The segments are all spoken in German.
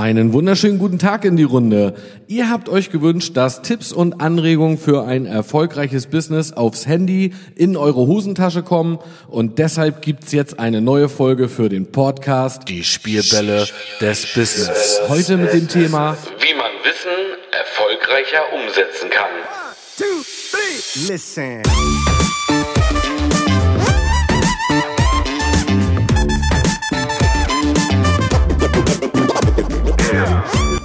Einen wunderschönen guten Tag in die Runde. Ihr habt euch gewünscht, dass Tipps und Anregungen für ein erfolgreiches Business aufs Handy in eure Hosentasche kommen und deshalb gibt's jetzt eine neue Folge für den Podcast Die Spielbälle des Business. Heute mit dem Thema Wie man Wissen erfolgreicher umsetzen kann. two, three. Listen.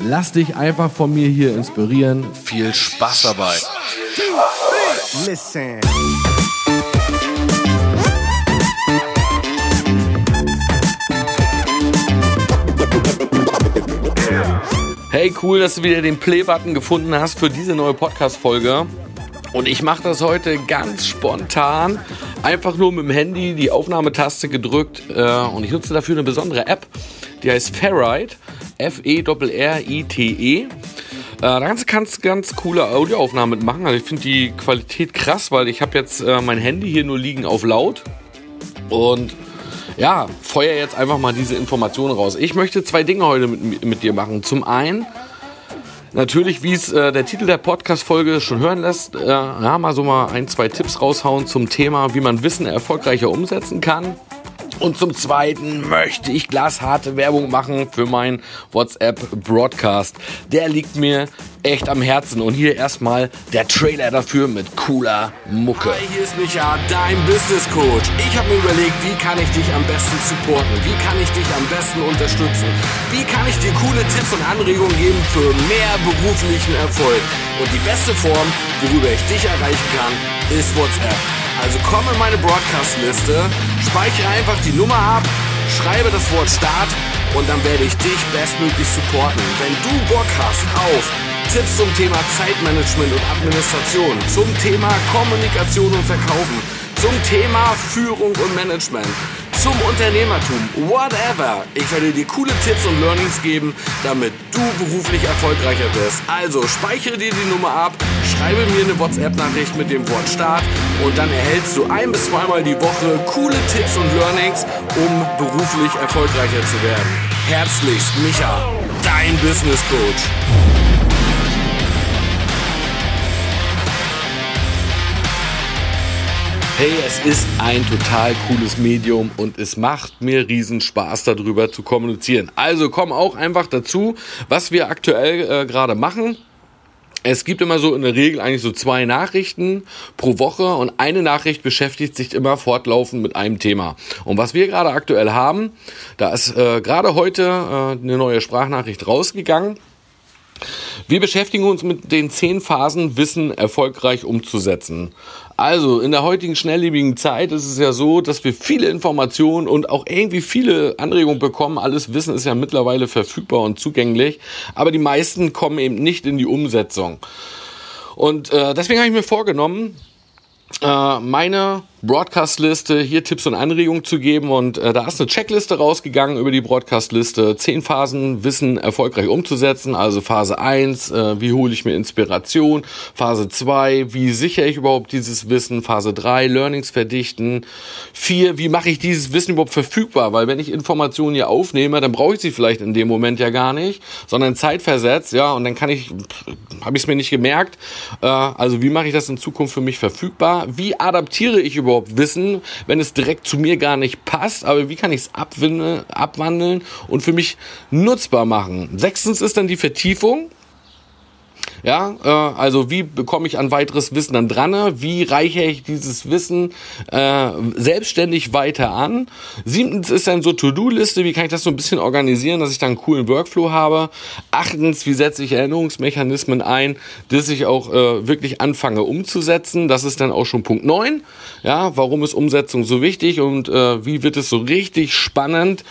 Lass dich einfach von mir hier inspirieren. Viel Spaß dabei. Listen. Hey, cool, dass du wieder den Play-Button gefunden hast für diese neue Podcast-Folge. Und ich mache das heute ganz spontan. Einfach nur mit dem Handy die Aufnahmetaste gedrückt. Äh, und ich nutze dafür eine besondere App. Die heißt Ferrite. F-E-R-R-I-T-E. Äh, da kannst du ganz, ganz coole Audioaufnahmen mitmachen. Also ich finde die Qualität krass, weil ich habe jetzt äh, mein Handy hier nur liegen auf laut. Und ja, feuer jetzt einfach mal diese Informationen raus. Ich möchte zwei Dinge heute mit, mit dir machen. Zum einen, natürlich, wie es äh, der Titel der Podcast-Folge schon hören lässt, äh, ja, mal so mal ein, zwei Tipps raushauen zum Thema, wie man Wissen erfolgreicher umsetzen kann. Und zum Zweiten möchte ich glasharte Werbung machen für meinen WhatsApp-Broadcast. Der liegt mir echt am Herzen. Und hier erstmal der Trailer dafür mit cooler Mucke. Hi, hier ist Micha, dein Business Coach. Ich habe mir überlegt, wie kann ich dich am besten supporten? Wie kann ich dich am besten unterstützen? Wie kann ich dir coole Tipps und Anregungen geben für mehr beruflichen Erfolg? Und die beste Form, worüber ich dich erreichen kann, ist WhatsApp. Also komm in meine Broadcast-Liste, speichere einfach die Nummer ab, schreibe das Wort Start und dann werde ich dich bestmöglich supporten. Wenn du Bock hast auf Tipps zum Thema Zeitmanagement und Administration, zum Thema Kommunikation und Verkaufen, zum Thema Führung und Management, zum Unternehmertum, whatever. Ich werde dir coole Tipps und Learnings geben, damit du beruflich erfolgreicher wirst. Also speichere dir die Nummer ab, schreibe mir eine WhatsApp-Nachricht mit dem Wort Start und dann erhältst du ein bis zweimal die Woche coole Tipps und Learnings, um beruflich erfolgreicher zu werden. Herzlichst, Micha, dein Business Coach. Hey, es ist ein total cooles Medium und es macht mir riesen Spaß darüber zu kommunizieren. Also komm auch einfach dazu, was wir aktuell äh, gerade machen. Es gibt immer so in der Regel eigentlich so zwei Nachrichten pro Woche und eine Nachricht beschäftigt sich immer fortlaufend mit einem Thema. Und was wir gerade aktuell haben, da ist äh, gerade heute äh, eine neue Sprachnachricht rausgegangen. Wir beschäftigen uns mit den zehn Phasen, Wissen erfolgreich umzusetzen. Also in der heutigen schnelllebigen Zeit ist es ja so, dass wir viele Informationen und auch irgendwie viele Anregungen bekommen. Alles Wissen ist ja mittlerweile verfügbar und zugänglich, aber die meisten kommen eben nicht in die Umsetzung. Und äh, deswegen habe ich mir vorgenommen, äh, meine Broadcast-Liste hier Tipps und Anregungen zu geben und äh, da ist eine Checkliste rausgegangen über die Broadcast-Liste. Zehn Phasen Wissen erfolgreich umzusetzen. Also Phase 1, äh, wie hole ich mir Inspiration? Phase 2, wie sichere ich überhaupt dieses Wissen? Phase 3, Learnings verdichten. 4, wie mache ich dieses Wissen überhaupt verfügbar? Weil wenn ich Informationen hier aufnehme, dann brauche ich sie vielleicht in dem Moment ja gar nicht, sondern zeitversetzt, ja, und dann kann ich, habe ich es mir nicht gemerkt. Äh, also wie mache ich das in Zukunft für mich verfügbar? Wie adaptiere ich überhaupt Wissen, wenn es direkt zu mir gar nicht passt? Aber wie kann ich es abwandeln und für mich nutzbar machen? Sechstens ist dann die Vertiefung. Ja, äh, also wie bekomme ich an weiteres Wissen dann dran? Wie reiche ich dieses Wissen äh, selbstständig weiter an? Siebtens ist dann so To-Do-Liste, wie kann ich das so ein bisschen organisieren, dass ich dann einen coolen Workflow habe? Achtens, wie setze ich Erinnerungsmechanismen ein, dass ich auch äh, wirklich anfange umzusetzen? Das ist dann auch schon Punkt neun. Ja, warum ist Umsetzung so wichtig und äh, wie wird es so richtig spannend,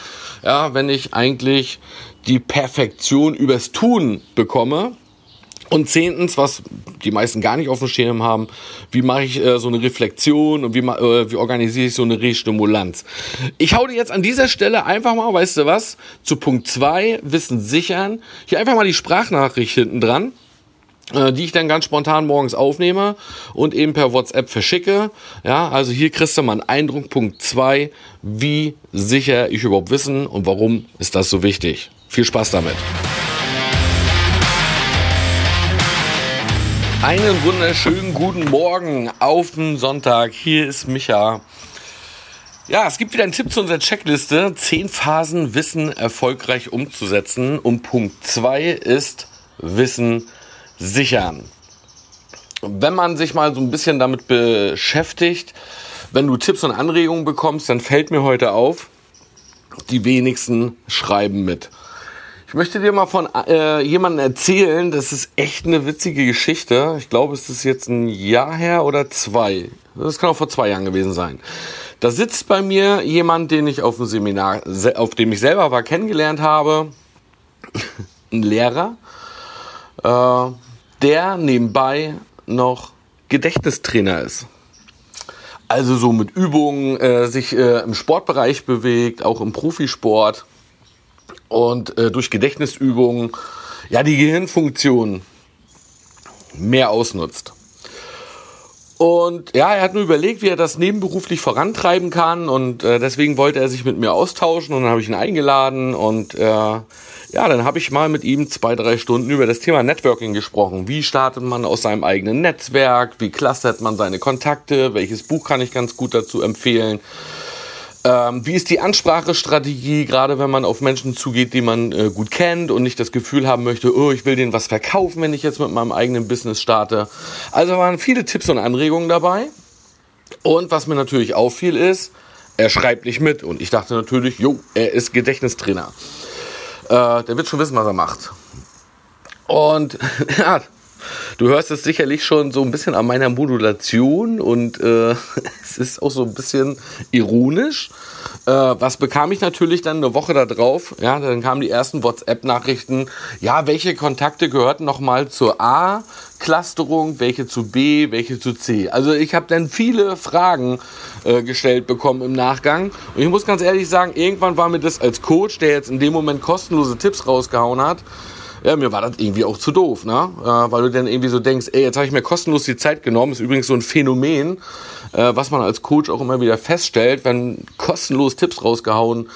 ja, wenn ich eigentlich die Perfektion übers Tun bekomme? Und zehntens, was die meisten gar nicht auf dem Schirm haben, wie mache ich äh, so eine Reflexion und wie, äh, wie organisiere ich so eine Restimulanz. Ich hau dir jetzt an dieser Stelle einfach mal, weißt du was, zu Punkt zwei Wissen sichern. Hier einfach mal die Sprachnachricht hinten dran äh, die ich dann ganz spontan morgens aufnehme und eben per WhatsApp verschicke. Ja, also hier kriegst du mal einen Eindruck, Punkt zwei wie sicher ich überhaupt wissen und warum ist das so wichtig. Viel Spaß damit. Einen wunderschönen guten Morgen auf den Sonntag. Hier ist Micha. Ja, es gibt wieder einen Tipp zu unserer Checkliste. Zehn Phasen Wissen erfolgreich umzusetzen. Und Punkt zwei ist Wissen sichern. Wenn man sich mal so ein bisschen damit beschäftigt, wenn du Tipps und Anregungen bekommst, dann fällt mir heute auf, die wenigsten schreiben mit. Ich möchte dir mal von äh, jemandem erzählen, das ist echt eine witzige Geschichte. Ich glaube, es ist jetzt ein Jahr her oder zwei. Das kann auch vor zwei Jahren gewesen sein. Da sitzt bei mir jemand, den ich auf dem Seminar, auf dem ich selber war, kennengelernt habe. Ein Lehrer, äh, der nebenbei noch Gedächtnistrainer ist. Also so mit Übungen äh, sich äh, im Sportbereich bewegt, auch im Profisport und äh, durch Gedächtnisübungen ja die Gehirnfunktion mehr ausnutzt. Und ja, er hat nur überlegt, wie er das nebenberuflich vorantreiben kann und äh, deswegen wollte er sich mit mir austauschen und dann habe ich ihn eingeladen und äh, ja, dann habe ich mal mit ihm zwei, drei Stunden über das Thema Networking gesprochen. Wie startet man aus seinem eigenen Netzwerk? Wie clustert man seine Kontakte? Welches Buch kann ich ganz gut dazu empfehlen? Ähm, wie ist die Ansprachestrategie, gerade wenn man auf Menschen zugeht, die man äh, gut kennt und nicht das Gefühl haben möchte, oh, ich will denen was verkaufen, wenn ich jetzt mit meinem eigenen Business starte. Also waren viele Tipps und Anregungen dabei. Und was mir natürlich auffiel ist, er schreibt nicht mit. Und ich dachte natürlich, jo, er ist Gedächtnistrainer. Äh, der wird schon wissen, was er macht. Und ja, Du hörst es sicherlich schon so ein bisschen an meiner Modulation und äh, es ist auch so ein bisschen ironisch. Äh, was bekam ich natürlich dann eine Woche darauf? Ja, dann kamen die ersten WhatsApp-Nachrichten. Ja, welche Kontakte gehörten nochmal zur A? Clusterung, welche zu B, welche zu C. Also ich habe dann viele Fragen äh, gestellt bekommen im Nachgang. Und ich muss ganz ehrlich sagen, irgendwann war mir das als Coach, der jetzt in dem Moment kostenlose Tipps rausgehauen hat, ja, mir war das irgendwie auch zu doof, ne? Äh, weil du dann irgendwie so denkst, ey, jetzt habe ich mir kostenlos die Zeit genommen. Ist übrigens so ein Phänomen, äh, was man als Coach auch immer wieder feststellt, wenn kostenlos Tipps rausgehauen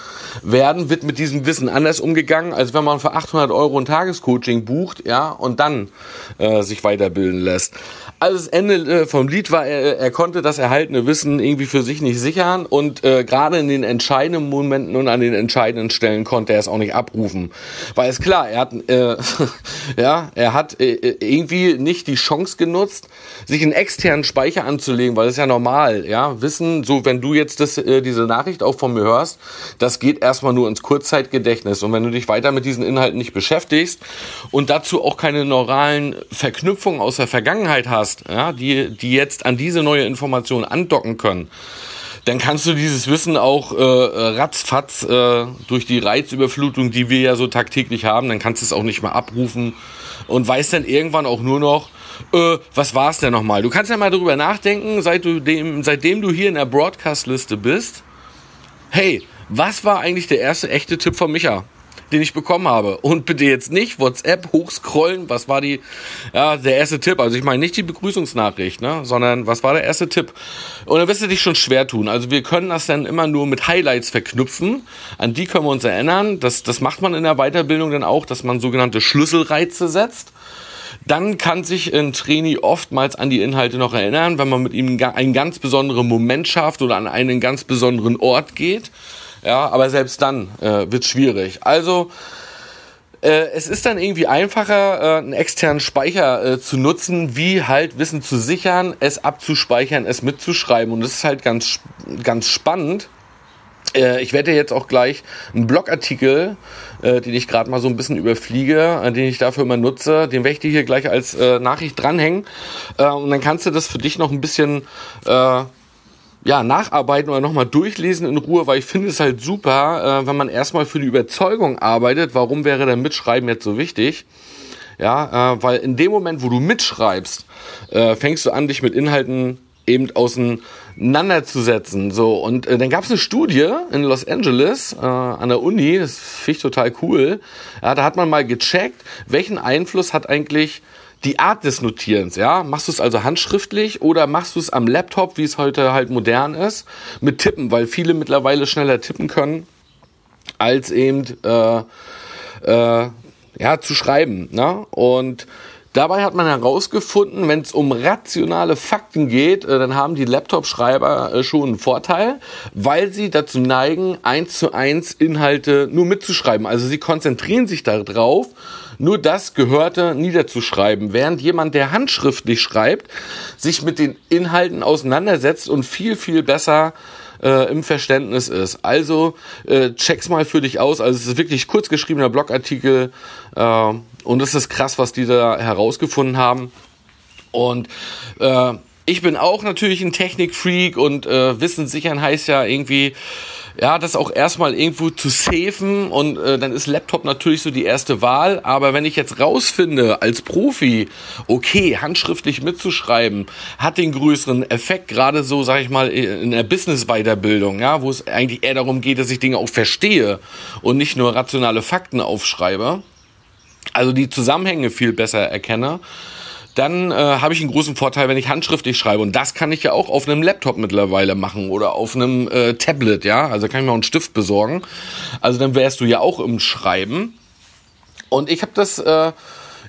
werden, wird mit diesem Wissen anders umgegangen, als wenn man für 800 Euro ein Tagescoaching bucht, ja, und dann äh, sich weiterbilden lässt. Also das Ende äh, vom Lied war, er, er konnte das erhaltene Wissen irgendwie für sich nicht sichern und äh, gerade in den entscheidenden Momenten und an den entscheidenden Stellen konnte er es auch nicht abrufen. Weil es klar, er hat, äh, ja, er hat äh, irgendwie nicht die Chance genutzt, sich einen externen Speicher anzulegen, weil das ist ja normal, ja, Wissen, so wenn du jetzt das, äh, diese Nachricht auch von mir hörst, das geht erstmal nur ins Kurzzeitgedächtnis. Und wenn du dich weiter mit diesen Inhalten nicht beschäftigst und dazu auch keine neuralen Verknüpfungen aus der Vergangenheit hast, hast, ja, die, die jetzt an diese neue Information andocken können, dann kannst du dieses Wissen auch äh, ratzfatz äh, durch die Reizüberflutung, die wir ja so tagtäglich haben, dann kannst du es auch nicht mehr abrufen und weißt dann irgendwann auch nur noch, äh, was war es denn nochmal? Du kannst ja mal darüber nachdenken, seit du dem, seitdem du hier in der Broadcast-Liste bist, hey, was war eigentlich der erste echte Tipp von Micha? Den ich bekommen habe. Und bitte jetzt nicht WhatsApp hochscrollen. Was war die, ja, der erste Tipp? Also ich meine nicht die Begrüßungsnachricht, ne, sondern was war der erste Tipp? Und dann wirst du dich schon schwer tun. Also wir können das dann immer nur mit Highlights verknüpfen. An die können wir uns erinnern. Das, das macht man in der Weiterbildung dann auch, dass man sogenannte Schlüsselreize setzt. Dann kann sich ein Trainee oftmals an die Inhalte noch erinnern, wenn man mit ihm einen ganz besonderen Moment schafft oder an einen ganz besonderen Ort geht. Ja, aber selbst dann äh, wird schwierig. Also äh, es ist dann irgendwie einfacher, äh, einen externen Speicher äh, zu nutzen, wie halt Wissen zu sichern, es abzuspeichern, es mitzuschreiben. Und das ist halt ganz, ganz spannend. Äh, ich werde jetzt auch gleich einen Blogartikel, äh, den ich gerade mal so ein bisschen überfliege, äh, den ich dafür immer nutze, den werde ich dir hier gleich als Nachricht dranhängen. Und dann kannst du das für dich noch ein bisschen ja, nacharbeiten oder nochmal durchlesen in Ruhe, weil ich finde es halt super, äh, wenn man erstmal für die Überzeugung arbeitet, warum wäre der Mitschreiben jetzt so wichtig. Ja, äh, weil in dem Moment, wo du mitschreibst, äh, fängst du an, dich mit Inhalten eben auseinanderzusetzen. So, und äh, dann gab es eine Studie in Los Angeles äh, an der Uni, das finde ich total cool. Ja, da hat man mal gecheckt, welchen Einfluss hat eigentlich die Art des Notierens, ja, machst du es also handschriftlich oder machst du es am Laptop, wie es heute halt modern ist, mit Tippen, weil viele mittlerweile schneller tippen können, als eben äh, äh, ja zu schreiben, ne? Und Dabei hat man herausgefunden, wenn es um rationale Fakten geht, äh, dann haben die Laptop-Schreiber äh, schon einen Vorteil, weil sie dazu neigen, eins zu eins Inhalte nur mitzuschreiben. Also sie konzentrieren sich darauf, nur das Gehörte niederzuschreiben, während jemand, der handschriftlich schreibt, sich mit den Inhalten auseinandersetzt und viel, viel besser äh, im Verständnis ist. Also äh, check's mal für dich aus. Also es ist wirklich kurz geschriebener Blogartikel äh, und es ist krass, was die da herausgefunden haben. Und äh, ich bin auch natürlich ein Technikfreak und äh, Wissen sichern heißt ja irgendwie ja, das auch erstmal irgendwo zu safen und äh, dann ist Laptop natürlich so die erste Wahl. Aber wenn ich jetzt rausfinde als Profi, okay, handschriftlich mitzuschreiben, hat den größeren Effekt, gerade so, sag ich mal, in der Business-Weiterbildung, ja, wo es eigentlich eher darum geht, dass ich Dinge auch verstehe und nicht nur rationale Fakten aufschreibe. Also die Zusammenhänge viel besser erkenne dann äh, habe ich einen großen Vorteil, wenn ich handschriftlich schreibe. Und das kann ich ja auch auf einem Laptop mittlerweile machen oder auf einem äh, Tablet, ja. Also kann ich mir auch einen Stift besorgen. Also dann wärst du ja auch im Schreiben. Und ich habe das, äh,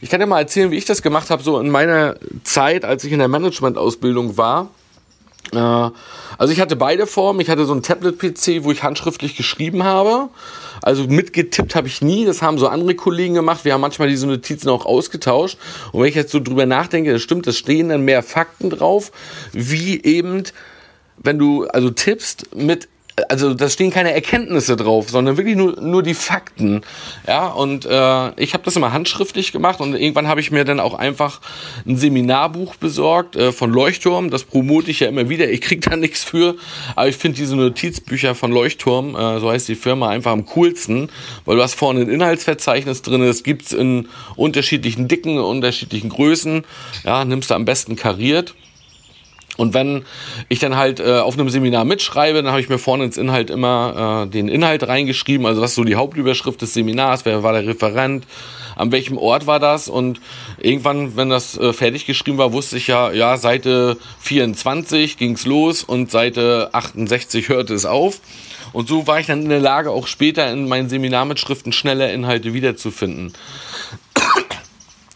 ich kann dir mal erzählen, wie ich das gemacht habe, so in meiner Zeit, als ich in der Management-Ausbildung war. Also ich hatte beide Formen. Ich hatte so ein Tablet-PC, wo ich handschriftlich geschrieben habe. Also mitgetippt habe ich nie. Das haben so andere Kollegen gemacht. Wir haben manchmal diese Notizen auch ausgetauscht. Und wenn ich jetzt so drüber nachdenke, das stimmt, es stehen dann mehr Fakten drauf, wie eben wenn du also tippst mit also da stehen keine Erkenntnisse drauf, sondern wirklich nur, nur die Fakten. Ja, und äh, ich habe das immer handschriftlich gemacht und irgendwann habe ich mir dann auch einfach ein Seminarbuch besorgt äh, von Leuchtturm. Das promote ich ja immer wieder. Ich krieg da nichts für, aber ich finde diese Notizbücher von Leuchtturm, äh, so heißt die Firma, einfach am coolsten, weil du hast vorne ein Inhaltsverzeichnis drin, das gibt's in unterschiedlichen Dicken, unterschiedlichen Größen. Ja, nimmst du am besten kariert. Und wenn ich dann halt äh, auf einem Seminar mitschreibe, dann habe ich mir vorne ins Inhalt immer äh, den Inhalt reingeschrieben, also was so die Hauptüberschrift des Seminars, wer war der Referent, an welchem Ort war das und irgendwann, wenn das äh, fertig geschrieben war, wusste ich ja, ja, Seite 24 ging's los und Seite 68 hörte es auf. Und so war ich dann in der Lage, auch später in meinen Seminarmitschriften schneller Inhalte wiederzufinden.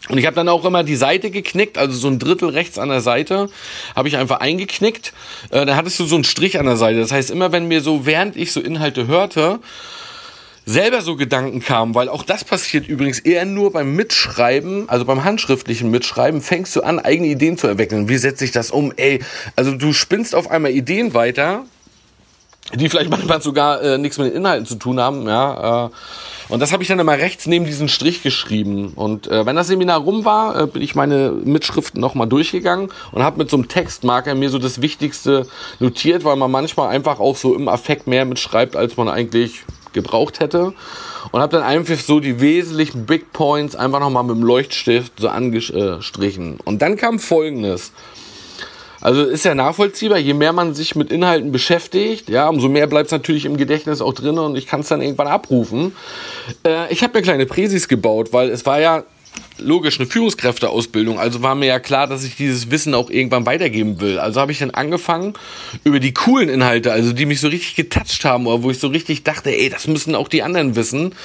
Und ich habe dann auch immer die Seite geknickt, also so ein Drittel rechts an der Seite habe ich einfach eingeknickt. Äh, dann hattest du so einen Strich an der Seite. Das heißt, immer wenn mir so, während ich so Inhalte hörte, selber so Gedanken kamen, weil auch das passiert übrigens eher nur beim Mitschreiben, also beim handschriftlichen Mitschreiben, fängst du an, eigene Ideen zu entwickeln. Wie setze ich das um? Ey, also du spinnst auf einmal Ideen weiter, die vielleicht manchmal sogar äh, nichts mit den Inhalten zu tun haben, ja. Äh, und das habe ich dann immer rechts neben diesen Strich geschrieben. Und äh, wenn das Seminar rum war, äh, bin ich meine Mitschriften nochmal durchgegangen und habe mit so einem Textmarker mir so das Wichtigste notiert, weil man manchmal einfach auch so im Affekt mehr mitschreibt, als man eigentlich gebraucht hätte. Und habe dann einfach so die wesentlichen Big Points einfach nochmal mit dem Leuchtstift so angestrichen. Und dann kam Folgendes. Also ist ja nachvollziehbar, je mehr man sich mit Inhalten beschäftigt, ja, umso mehr bleibt es natürlich im Gedächtnis auch drin und ich kann es dann irgendwann abrufen. Äh, ich habe mir kleine Präsis gebaut, weil es war ja logisch eine Führungskräfteausbildung, also war mir ja klar, dass ich dieses Wissen auch irgendwann weitergeben will. Also habe ich dann angefangen über die coolen Inhalte, also die mich so richtig getoucht haben oder wo ich so richtig dachte, ey, das müssen auch die anderen wissen,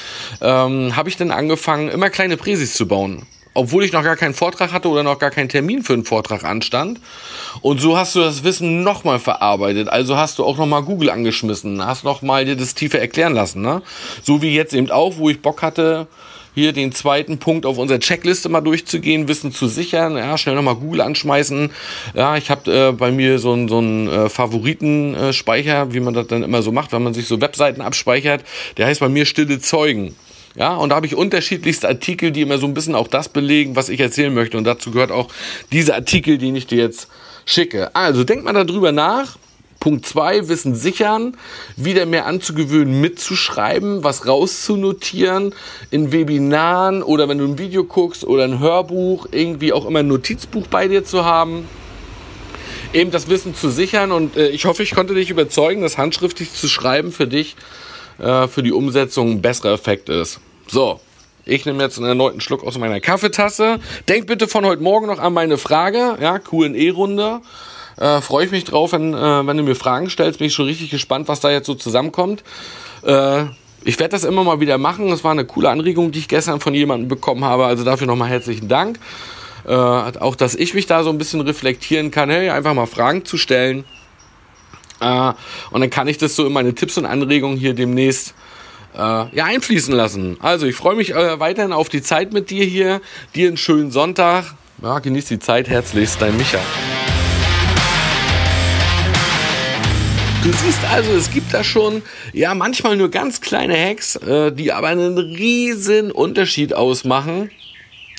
ähm, habe ich dann angefangen, immer kleine Präsis zu bauen obwohl ich noch gar keinen Vortrag hatte oder noch gar keinen Termin für einen Vortrag anstand. Und so hast du das Wissen nochmal verarbeitet. Also hast du auch nochmal Google angeschmissen, hast nochmal dir das tiefer erklären lassen. Ne? So wie jetzt eben auch, wo ich Bock hatte, hier den zweiten Punkt auf unserer Checkliste mal durchzugehen, Wissen zu sichern, ja, schnell nochmal Google anschmeißen. Ja, ich habe äh, bei mir so einen so äh, Favoritenspeicher, wie man das dann immer so macht, wenn man sich so Webseiten abspeichert. Der heißt bei mir Stille Zeugen. Ja, und da habe ich unterschiedlichste Artikel, die immer so ein bisschen auch das belegen, was ich erzählen möchte. Und dazu gehört auch diese Artikel, die ich dir jetzt schicke. Also denk mal darüber nach. Punkt zwei Wissen sichern, wieder mehr anzugewöhnen, mitzuschreiben, was rauszunotieren, in Webinaren oder wenn du ein Video guckst oder ein Hörbuch, irgendwie auch immer ein Notizbuch bei dir zu haben. Eben das Wissen zu sichern und äh, ich hoffe, ich konnte dich überzeugen, dass handschriftlich zu schreiben für dich, äh, für die Umsetzung ein besserer Effekt ist. So, ich nehme jetzt einen erneuten Schluck aus meiner Kaffeetasse. Denk bitte von heute Morgen noch an meine Frage, ja, Q&E-Runde. Äh, Freue ich mich drauf, wenn, äh, wenn du mir Fragen stellst. Bin ich schon richtig gespannt, was da jetzt so zusammenkommt. Äh, ich werde das immer mal wieder machen. Das war eine coole Anregung, die ich gestern von jemandem bekommen habe. Also dafür nochmal herzlichen Dank. Äh, auch, dass ich mich da so ein bisschen reflektieren kann, hey, einfach mal Fragen zu stellen. Äh, und dann kann ich das so in meine Tipps und Anregungen hier demnächst äh, ja, einfließen lassen. Also ich freue mich äh, weiterhin auf die Zeit mit dir hier. Dir einen schönen Sonntag. Ja, genieß die Zeit. Herzlichst, dein Micha. Du siehst also, es gibt da schon, ja, manchmal nur ganz kleine Hacks, äh, die aber einen riesen Unterschied ausmachen.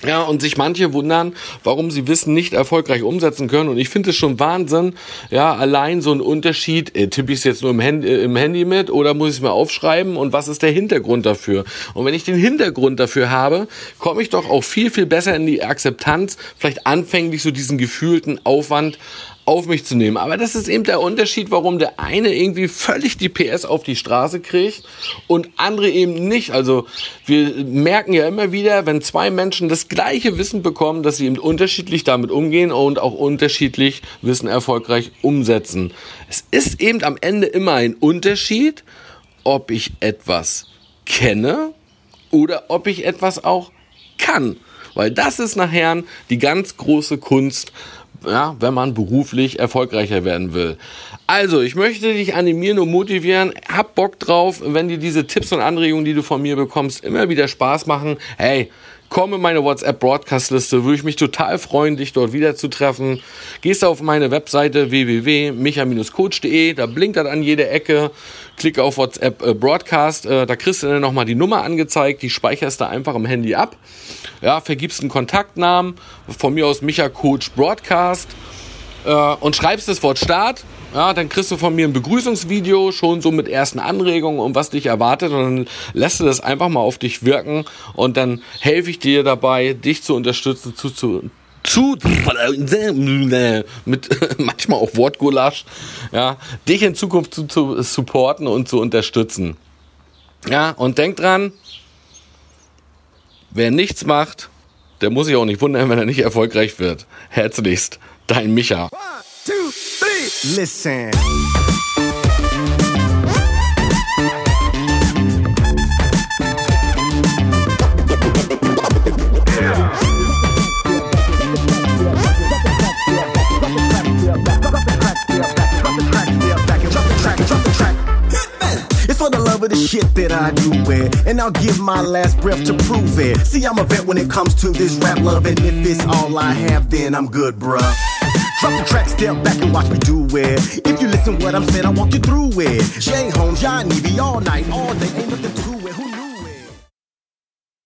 Ja, und sich manche wundern, warum sie Wissen nicht erfolgreich umsetzen können. Und ich finde es schon Wahnsinn, ja, allein so ein Unterschied, äh, tippe ich es jetzt nur im Handy, äh, im Handy mit oder muss ich es mir aufschreiben und was ist der Hintergrund dafür? Und wenn ich den Hintergrund dafür habe, komme ich doch auch viel, viel besser in die Akzeptanz, vielleicht anfänglich so diesen gefühlten Aufwand auf mich zu nehmen. Aber das ist eben der Unterschied, warum der eine irgendwie völlig die PS auf die Straße kriegt und andere eben nicht. Also wir merken ja immer wieder, wenn zwei Menschen das gleiche Wissen bekommen, dass sie eben unterschiedlich damit umgehen und auch unterschiedlich Wissen erfolgreich umsetzen. Es ist eben am Ende immer ein Unterschied, ob ich etwas kenne oder ob ich etwas auch kann. Weil das ist nachher die ganz große Kunst, ja, wenn man beruflich erfolgreicher werden will. Also, ich möchte dich animieren und motivieren. Hab Bock drauf, wenn dir diese Tipps und Anregungen, die du von mir bekommst, immer wieder Spaß machen. Hey, komm in meine WhatsApp-Broadcast-Liste. Würde ich mich total freuen, dich dort wiederzutreffen. Gehst auf meine Webseite www.micha-coach.de. Da blinkt das an jeder Ecke. Klicke auf WhatsApp äh. Äh, da kriegst du dann nochmal die Nummer angezeigt. Die speicherst du einfach im Handy ab. Ja, vergibst einen Kontaktnamen. Von mir aus Micha Coach Broadcast. Äh, und schreibst das Wort Start ja, dann kriegst du von mir ein Begrüßungsvideo schon so mit ersten Anregungen, um was dich erwartet und dann lässt du das einfach mal auf dich wirken und dann helfe ich dir dabei, dich zu unterstützen, zu, zu, zu mit manchmal auch Wortgulasch, ja, dich in Zukunft zu, zu supporten und zu unterstützen. Ja, und denk dran, wer nichts macht, der muss sich auch nicht wundern, wenn er nicht erfolgreich wird. Herzlichst, dein Micha. two, three. Listen. It's for the love of the shit that I do it. And I'll give my last breath to prove it. See, I'm a vet when it comes to this rap love. And if it's all I have, then I'm good, bruh. Drop the track, step back and watch me do it. If you listen what I'm saying, I walk you through it. Jay Holmes, John Evie, all night, all day, ain't nothing to?